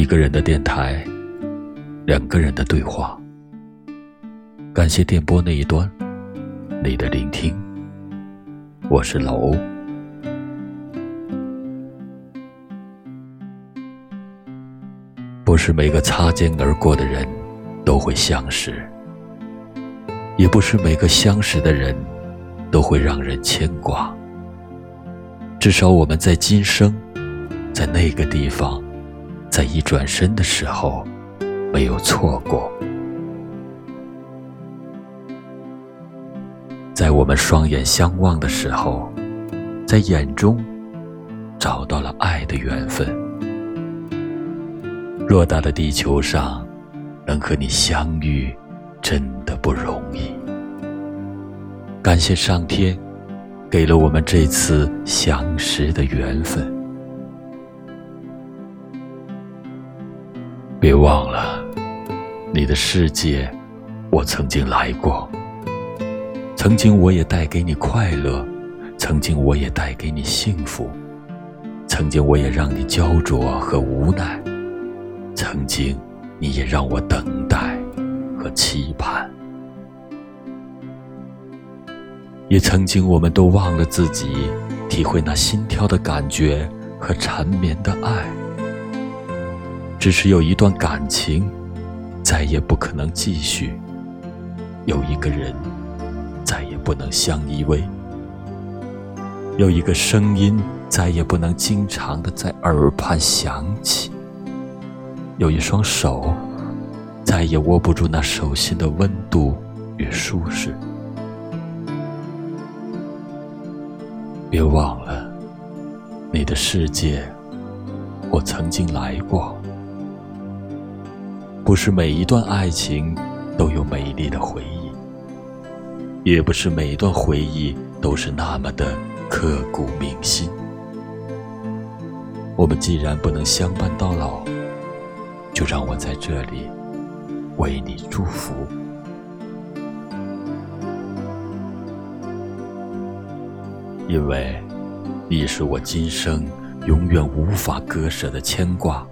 一个人的电台，两个人的对话。感谢电波那一端你的聆听，我是老欧。不是每个擦肩而过的人都会相识，也不是每个相识的人都会让人牵挂。至少我们在今生，在那个地方。在一转身的时候，没有错过；在我们双眼相望的时候，在眼中找到了爱的缘分。偌大的地球上，能和你相遇，真的不容易。感谢上天，给了我们这次相识的缘分。别忘了，你的世界，我曾经来过。曾经我也带给你快乐，曾经我也带给你幸福，曾经我也让你焦灼和无奈，曾经你也让我等待和期盼，也曾经我们都忘了自己，体会那心跳的感觉和缠绵的爱。只是有一段感情，再也不可能继续；有一个人，再也不能相依偎；有一个声音，再也不能经常的在耳畔响起；有一双手，再也握不住那手心的温度与舒适。别忘了，你的世界，我曾经来过。不是每一段爱情都有美丽的回忆，也不是每一段回忆都是那么的刻骨铭心。我们既然不能相伴到老，就让我在这里为你祝福，因为你是我今生永远无法割舍的牵挂。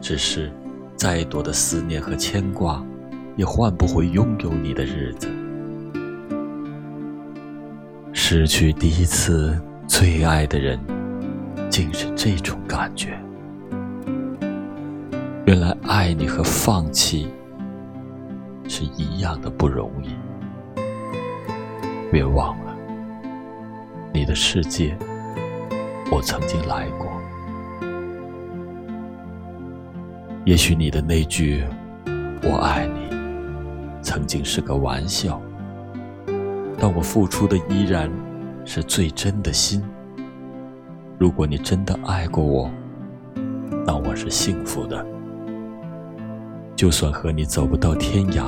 只是。再多的思念和牵挂，也换不回拥有你的日子。失去第一次最爱的人，竟是这种感觉。原来爱你和放弃是一样的不容易。别忘了，你的世界，我曾经来过。也许你的那句“我爱你”曾经是个玩笑，但我付出的依然是最真的心。如果你真的爱过我，那我是幸福的。就算和你走不到天涯，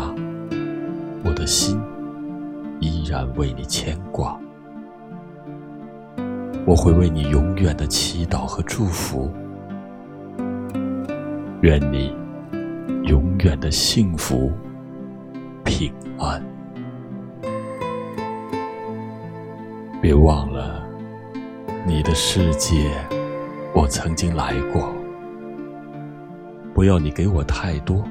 我的心依然为你牵挂。我会为你永远的祈祷和祝福。愿你永远的幸福平安。别忘了，你的世界我曾经来过。不要你给我太多，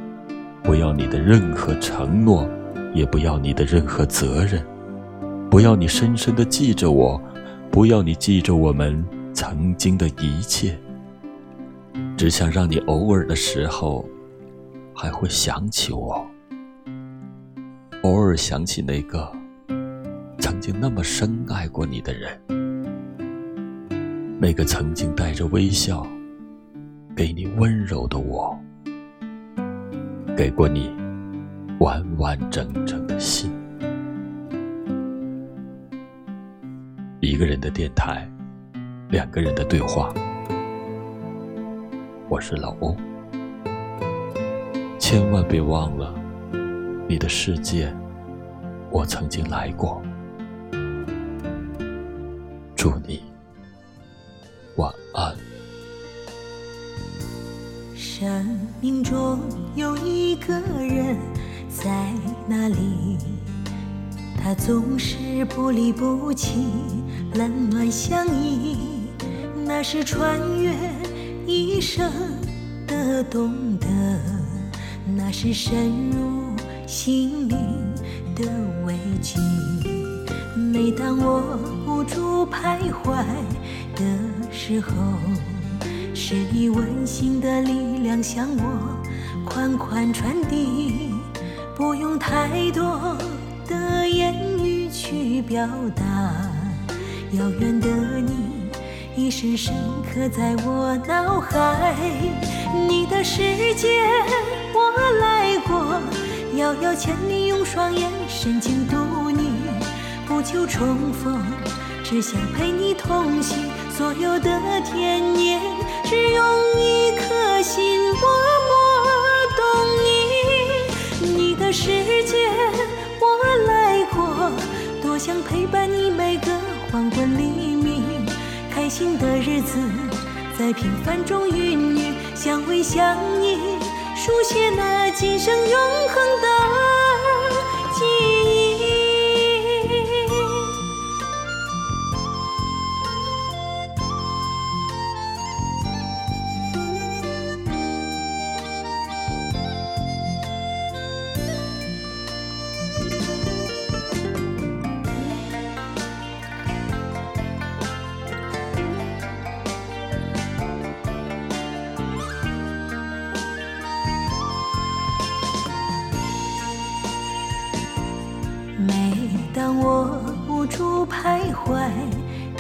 不要你的任何承诺，也不要你的任何责任，不要你深深的记着我，不要你记着我们曾经的一切。只想让你偶尔的时候，还会想起我，偶尔想起那个曾经那么深爱过你的人，那个曾经带着微笑给你温柔的我，给过你完完整整的心。一个人的电台，两个人的对话。我是老欧，千万别忘了，你的世界，我曾经来过。祝你晚安。生命中有一个人在那里，他总是不离不弃，冷暖相依，那是穿越。一生的懂得，那是深入心灵的慰藉。每当我无助徘徊的时候，是你温馨的力量向我款款传递，不用太多的言语去表达，遥远的你。一深深刻在我脑海，你的世界我来过，遥遥千里用双眼深情读你，不求重逢，只想陪你同行，所有的甜言，只用一颗心默默懂你。你的世界我来过，多想陪伴你每个黄昏黎明。开心的日子在平凡中孕育，相偎相依，书写那今生永恒的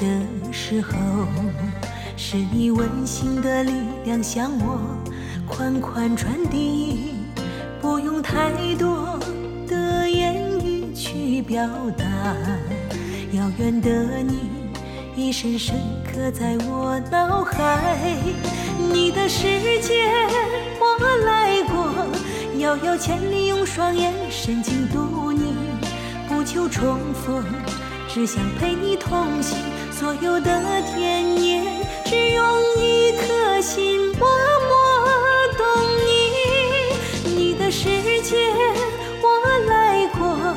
的时候，是你温馨的力量向我款款传递，不用太多的言语去表达。遥远的你，已深深刻在我脑海。你的世界我来过，遥遥千里用双眼深情读你。不求重逢，只想陪你同行。所有的甜言，只用一颗心默默懂你。你的世界我来过，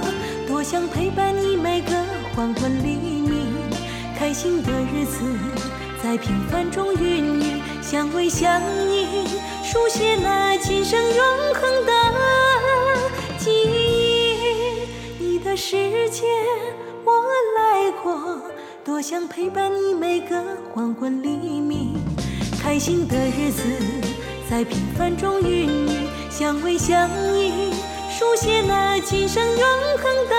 多想陪伴你每个黄昏黎明。开心的日子在平凡中孕育，相偎相依，书写那今生永恒的记忆。你的世界我来过，多想陪伴你每个黄昏黎明，开心的日子在平凡中与你相偎相依，书写那今生永恒的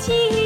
记忆。